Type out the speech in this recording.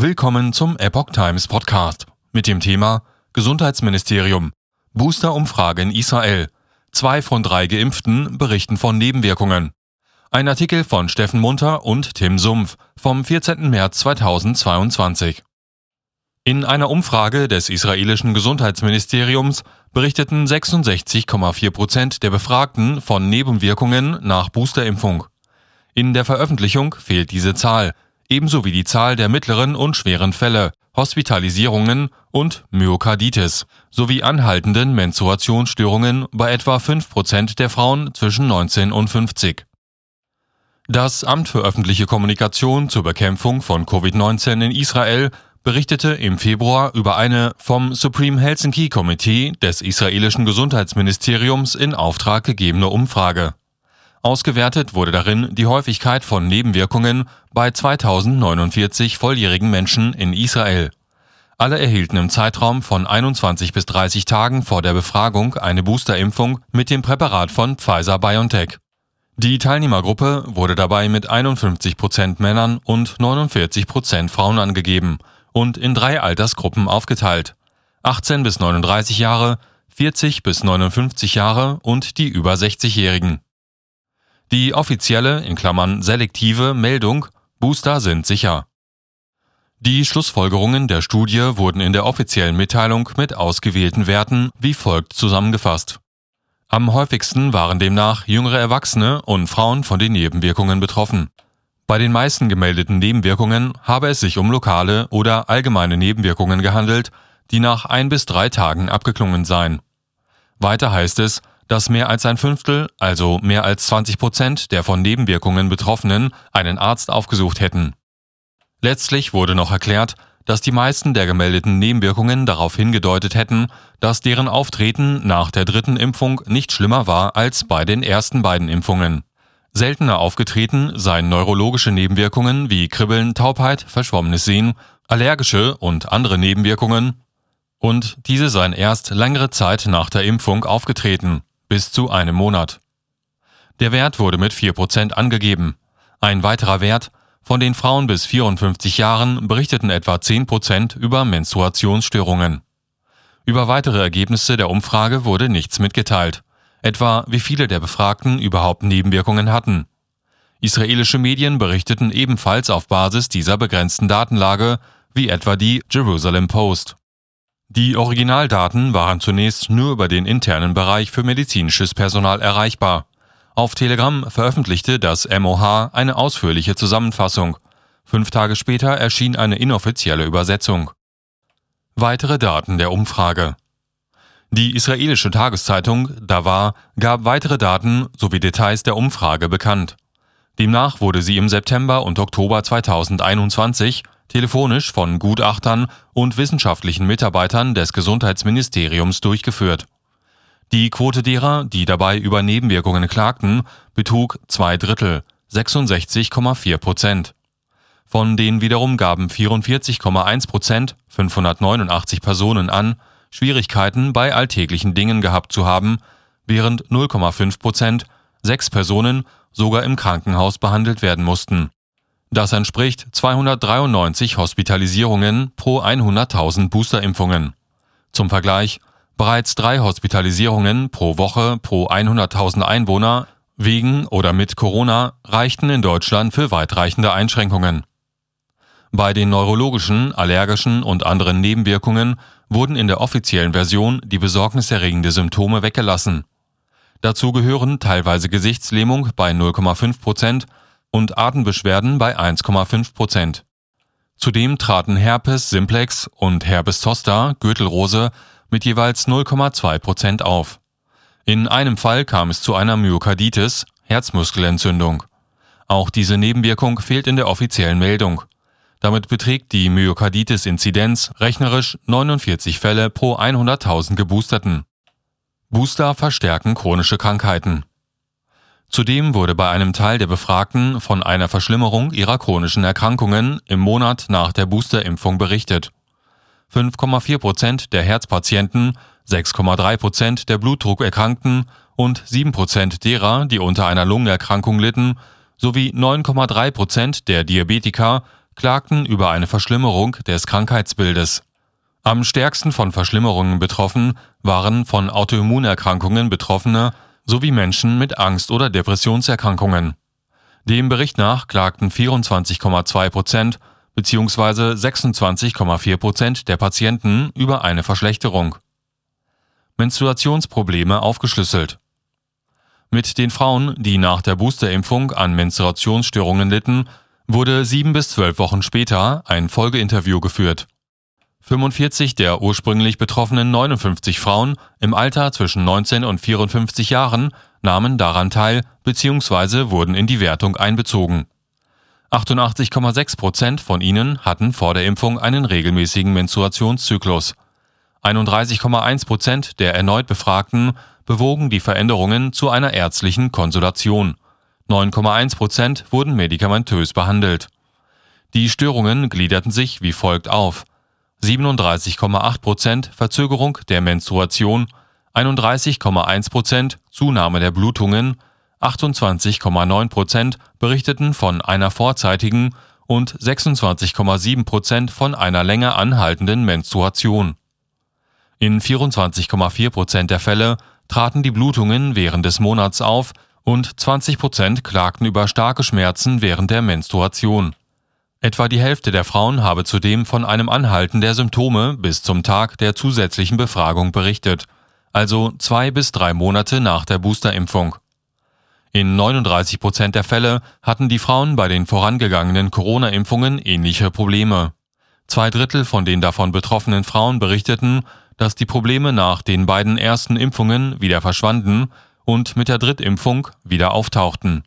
Willkommen zum Epoch Times Podcast mit dem Thema Gesundheitsministerium. Booster-Umfrage in Israel. Zwei von drei Geimpften berichten von Nebenwirkungen. Ein Artikel von Steffen Munter und Tim Sumpf vom 14. März 2022. In einer Umfrage des israelischen Gesundheitsministeriums berichteten 66,4 Prozent der Befragten von Nebenwirkungen nach Boosterimpfung. In der Veröffentlichung fehlt diese Zahl, ebenso wie die Zahl der mittleren und schweren Fälle, Hospitalisierungen und Myokarditis sowie anhaltenden Menstruationsstörungen bei etwa 5% der Frauen zwischen 19 und 50. Das Amt für öffentliche Kommunikation zur Bekämpfung von Covid-19 in Israel berichtete im Februar über eine vom Supreme Helsinki Committee des israelischen Gesundheitsministeriums in Auftrag gegebene Umfrage. Ausgewertet wurde darin die Häufigkeit von Nebenwirkungen bei 2049 volljährigen Menschen in Israel. Alle erhielten im Zeitraum von 21 bis 30 Tagen vor der Befragung eine Boosterimpfung mit dem Präparat von Pfizer BioNTech. Die Teilnehmergruppe wurde dabei mit 51 Prozent Männern und 49 Prozent Frauen angegeben und in drei Altersgruppen aufgeteilt. 18 bis 39 Jahre, 40 bis 59 Jahre und die über 60-Jährigen. Die offizielle, in Klammern selektive Meldung Booster sind sicher. Die Schlussfolgerungen der Studie wurden in der offiziellen Mitteilung mit ausgewählten Werten wie folgt zusammengefasst. Am häufigsten waren demnach jüngere Erwachsene und Frauen von den Nebenwirkungen betroffen. Bei den meisten gemeldeten Nebenwirkungen habe es sich um lokale oder allgemeine Nebenwirkungen gehandelt, die nach ein bis drei Tagen abgeklungen seien. Weiter heißt es, dass mehr als ein Fünftel, also mehr als 20 Prozent der von Nebenwirkungen Betroffenen einen Arzt aufgesucht hätten. Letztlich wurde noch erklärt, dass die meisten der gemeldeten Nebenwirkungen darauf hingedeutet hätten, dass deren Auftreten nach der dritten Impfung nicht schlimmer war als bei den ersten beiden Impfungen. Seltener aufgetreten seien neurologische Nebenwirkungen wie Kribbeln, Taubheit, verschwommenes Sehen, allergische und andere Nebenwirkungen, und diese seien erst längere Zeit nach der Impfung aufgetreten bis zu einem Monat. Der Wert wurde mit 4% angegeben. Ein weiterer Wert, von den Frauen bis 54 Jahren berichteten etwa 10% über Menstruationsstörungen. Über weitere Ergebnisse der Umfrage wurde nichts mitgeteilt, etwa wie viele der Befragten überhaupt Nebenwirkungen hatten. Israelische Medien berichteten ebenfalls auf Basis dieser begrenzten Datenlage, wie etwa die Jerusalem Post. Die Originaldaten waren zunächst nur über den internen Bereich für medizinisches Personal erreichbar. Auf Telegram veröffentlichte das MOH eine ausführliche Zusammenfassung. Fünf Tage später erschien eine inoffizielle Übersetzung. Weitere Daten der Umfrage. Die israelische Tageszeitung Davar gab weitere Daten sowie Details der Umfrage bekannt. Demnach wurde sie im September und Oktober 2021 telefonisch von Gutachtern und wissenschaftlichen Mitarbeitern des Gesundheitsministeriums durchgeführt. Die Quote derer, die dabei über Nebenwirkungen klagten, betrug zwei Drittel, 66,4 Prozent. Von denen wiederum gaben 44,1 Prozent, 589 Personen an, Schwierigkeiten bei alltäglichen Dingen gehabt zu haben, während 0,5 Prozent, sechs Personen, sogar im Krankenhaus behandelt werden mussten. Das entspricht 293 Hospitalisierungen pro 100.000 Boosterimpfungen. Zum Vergleich, bereits drei Hospitalisierungen pro Woche pro 100.000 Einwohner wegen oder mit Corona reichten in Deutschland für weitreichende Einschränkungen. Bei den neurologischen, allergischen und anderen Nebenwirkungen wurden in der offiziellen Version die besorgniserregende Symptome weggelassen. Dazu gehören teilweise Gesichtslähmung bei 0,5 Prozent und Atembeschwerden bei 1,5 Prozent. Zudem traten Herpes simplex und Herpes zoster Gürtelrose mit jeweils 0,2 Prozent auf. In einem Fall kam es zu einer Myokarditis, Herzmuskelentzündung. Auch diese Nebenwirkung fehlt in der offiziellen Meldung. Damit beträgt die Myokarditis-Inzidenz rechnerisch 49 Fälle pro 100.000 Geboosterten. Booster verstärken chronische Krankheiten. Zudem wurde bei einem Teil der Befragten von einer Verschlimmerung ihrer chronischen Erkrankungen im Monat nach der Boosterimpfung berichtet. 5,4 Prozent der Herzpatienten, 6,3 Prozent der Blutdruckerkrankten und 7 Prozent derer, die unter einer Lungenerkrankung litten, sowie 9,3 Prozent der Diabetiker klagten über eine Verschlimmerung des Krankheitsbildes. Am stärksten von Verschlimmerungen betroffen waren von Autoimmunerkrankungen Betroffene sowie Menschen mit Angst- oder Depressionserkrankungen. Dem Bericht nach klagten 24,2 Prozent bzw. 26,4 Prozent der Patienten über eine Verschlechterung. Menstruationsprobleme aufgeschlüsselt. Mit den Frauen, die nach der Boosterimpfung an Menstruationsstörungen litten, wurde sieben bis zwölf Wochen später ein Folgeinterview geführt. 45 der ursprünglich betroffenen 59 Frauen im Alter zwischen 19 und 54 Jahren nahmen daran teil bzw. wurden in die Wertung einbezogen. 88,6 Prozent von ihnen hatten vor der Impfung einen regelmäßigen Menstruationszyklus. 31,1 Prozent der erneut Befragten bewogen die Veränderungen zu einer ärztlichen Konsultation. 9,1 Prozent wurden medikamentös behandelt. Die Störungen gliederten sich wie folgt auf. 37,8 Prozent Verzögerung der Menstruation, 31,1 Prozent Zunahme der Blutungen, 28,9 Prozent berichteten von einer vorzeitigen und 26,7 Prozent von einer länger anhaltenden Menstruation. In 24,4 Prozent der Fälle traten die Blutungen während des Monats auf und 20 Prozent klagten über starke Schmerzen während der Menstruation. Etwa die Hälfte der Frauen habe zudem von einem Anhalten der Symptome bis zum Tag der zusätzlichen Befragung berichtet, also zwei bis drei Monate nach der Boosterimpfung. In 39 Prozent der Fälle hatten die Frauen bei den vorangegangenen Corona-Impfungen ähnliche Probleme. Zwei Drittel von den davon betroffenen Frauen berichteten, dass die Probleme nach den beiden ersten Impfungen wieder verschwanden und mit der Drittimpfung wieder auftauchten